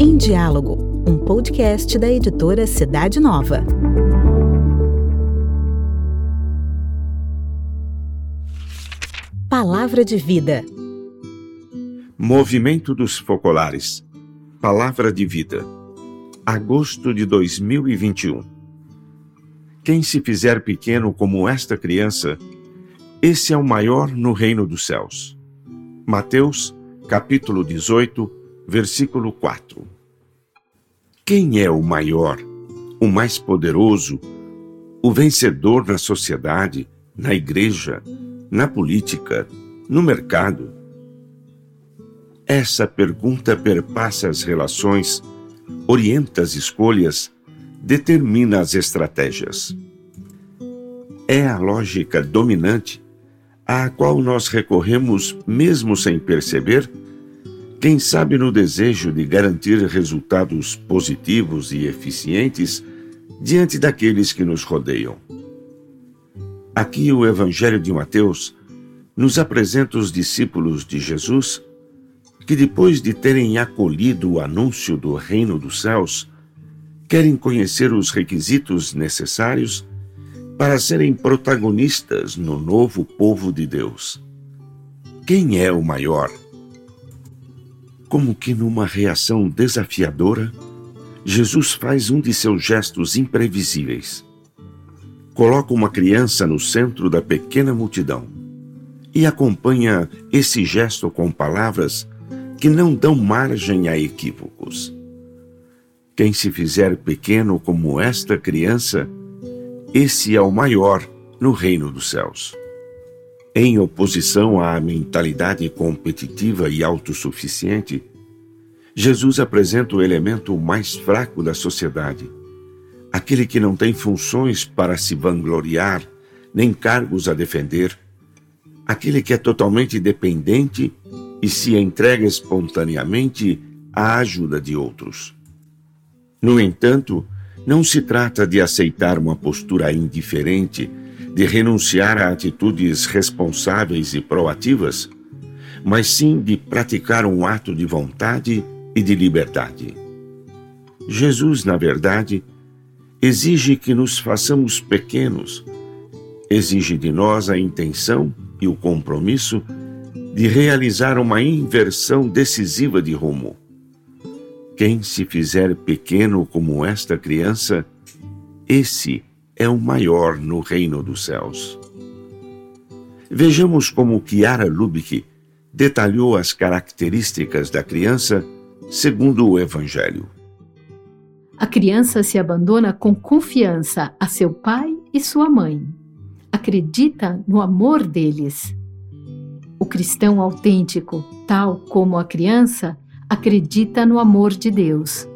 Em Diálogo, um podcast da editora Cidade Nova. Palavra de Vida. Movimento dos Focolares. Palavra de Vida. Agosto de 2021. Quem se fizer pequeno como esta criança, esse é o maior no reino dos céus. Mateus, capítulo 18, versículo 4. Quem é o maior, o mais poderoso, o vencedor na sociedade, na igreja, na política, no mercado? Essa pergunta perpassa as relações, orienta as escolhas, determina as estratégias. É a lógica dominante à qual nós recorremos mesmo sem perceber, quem sabe no desejo de garantir resultados positivos e eficientes diante daqueles que nos rodeiam. Aqui o Evangelho de Mateus nos apresenta os discípulos de Jesus que, depois de terem acolhido o anúncio do reino dos céus, querem conhecer os requisitos necessários para serem protagonistas no novo povo de Deus. Quem é o maior? Como que numa reação desafiadora, Jesus faz um de seus gestos imprevisíveis coloca uma criança no centro da pequena multidão e acompanha esse gesto com palavras que não dão margem a equívocos. Quem se fizer pequeno como esta criança, esse é o maior no reino dos céus. Em oposição à mentalidade competitiva e autossuficiente, Jesus apresenta o elemento mais fraco da sociedade, aquele que não tem funções para se vangloriar, nem cargos a defender, aquele que é totalmente dependente e se entrega espontaneamente à ajuda de outros. No entanto, não se trata de aceitar uma postura indiferente, de renunciar a atitudes responsáveis e proativas, mas sim de praticar um ato de vontade e de liberdade. Jesus, na verdade, exige que nos façamos pequenos, exige de nós a intenção e o compromisso de realizar uma inversão decisiva de rumo. Quem se fizer pequeno como esta criança, esse é o maior no reino dos céus. Vejamos como Chiara Lubick detalhou as características da criança segundo o Evangelho. A criança se abandona com confiança a seu pai e sua mãe. Acredita no amor deles. O cristão autêntico, tal como a criança, acredita no amor de Deus.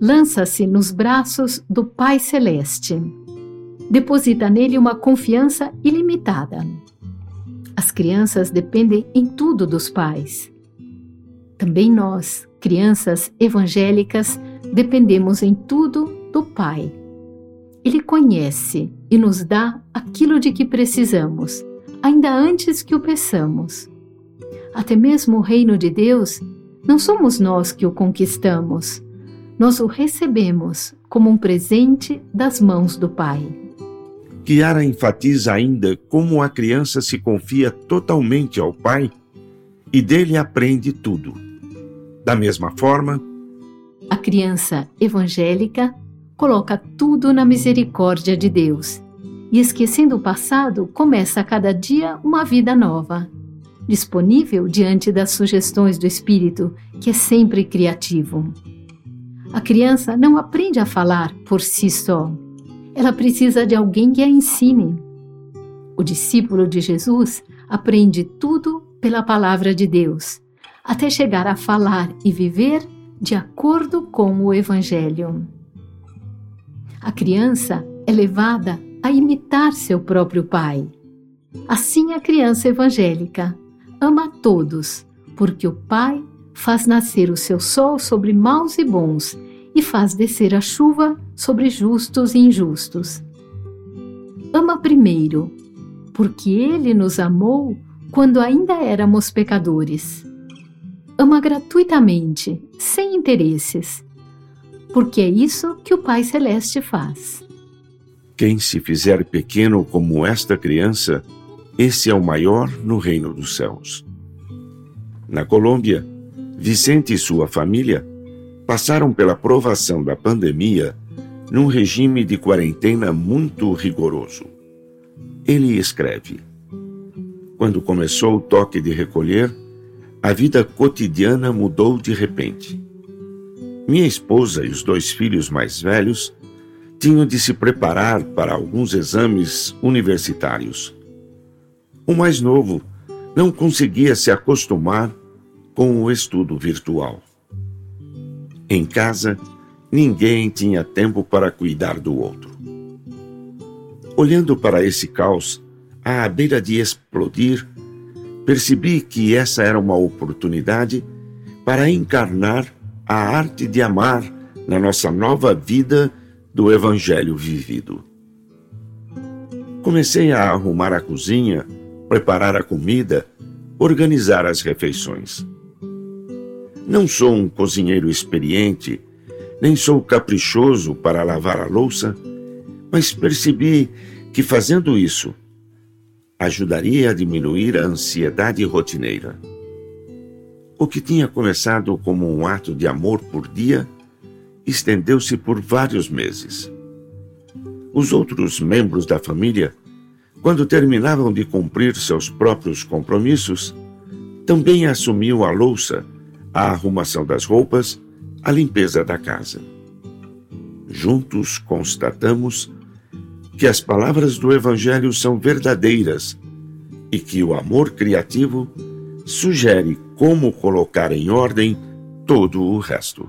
Lança-se nos braços do Pai Celeste. Deposita nele uma confiança ilimitada. As crianças dependem em tudo dos pais. Também nós, crianças evangélicas, dependemos em tudo do Pai. Ele conhece e nos dá aquilo de que precisamos, ainda antes que o peçamos. Até mesmo o reino de Deus, não somos nós que o conquistamos, nós o recebemos como um presente das mãos do Pai. Kiara enfatiza ainda como a criança se confia totalmente ao Pai e dele aprende tudo. Da mesma forma, a criança evangélica coloca tudo na misericórdia de Deus e, esquecendo o passado, começa a cada dia uma vida nova, disponível diante das sugestões do Espírito, que é sempre criativo. A criança não aprende a falar por si só. Ela precisa de alguém que a ensine. O discípulo de Jesus aprende tudo pela palavra de Deus, até chegar a falar e viver de acordo com o Evangelho. A criança é levada a imitar seu próprio pai. Assim, a criança evangélica ama a todos, porque o pai faz nascer o seu sol sobre maus e bons e faz descer a chuva sobre justos e injustos. Ama primeiro, porque ele nos amou quando ainda éramos pecadores. Ama gratuitamente, sem interesses, porque é isso que o Pai Celeste faz. Quem se fizer pequeno como esta criança, esse é o maior no reino dos céus. Na Colômbia, Vicente e sua família passaram pela provação da pandemia num regime de quarentena muito rigoroso. Ele escreve: Quando começou o toque de recolher, a vida cotidiana mudou de repente. Minha esposa e os dois filhos mais velhos tinham de se preparar para alguns exames universitários. O mais novo não conseguia se acostumar com o estudo virtual. Em casa, ninguém tinha tempo para cuidar do outro. Olhando para esse caos, à beira de explodir, percebi que essa era uma oportunidade para encarnar a arte de amar na nossa nova vida do Evangelho vivido. Comecei a arrumar a cozinha, preparar a comida, organizar as refeições. Não sou um cozinheiro experiente, nem sou caprichoso para lavar a louça, mas percebi que fazendo isso ajudaria a diminuir a ansiedade rotineira. O que tinha começado como um ato de amor por dia estendeu-se por vários meses. Os outros membros da família, quando terminavam de cumprir seus próprios compromissos, também assumiam a louça, a arrumação das roupas, a limpeza da casa. Juntos constatamos que as palavras do Evangelho são verdadeiras e que o amor criativo sugere como colocar em ordem todo o resto.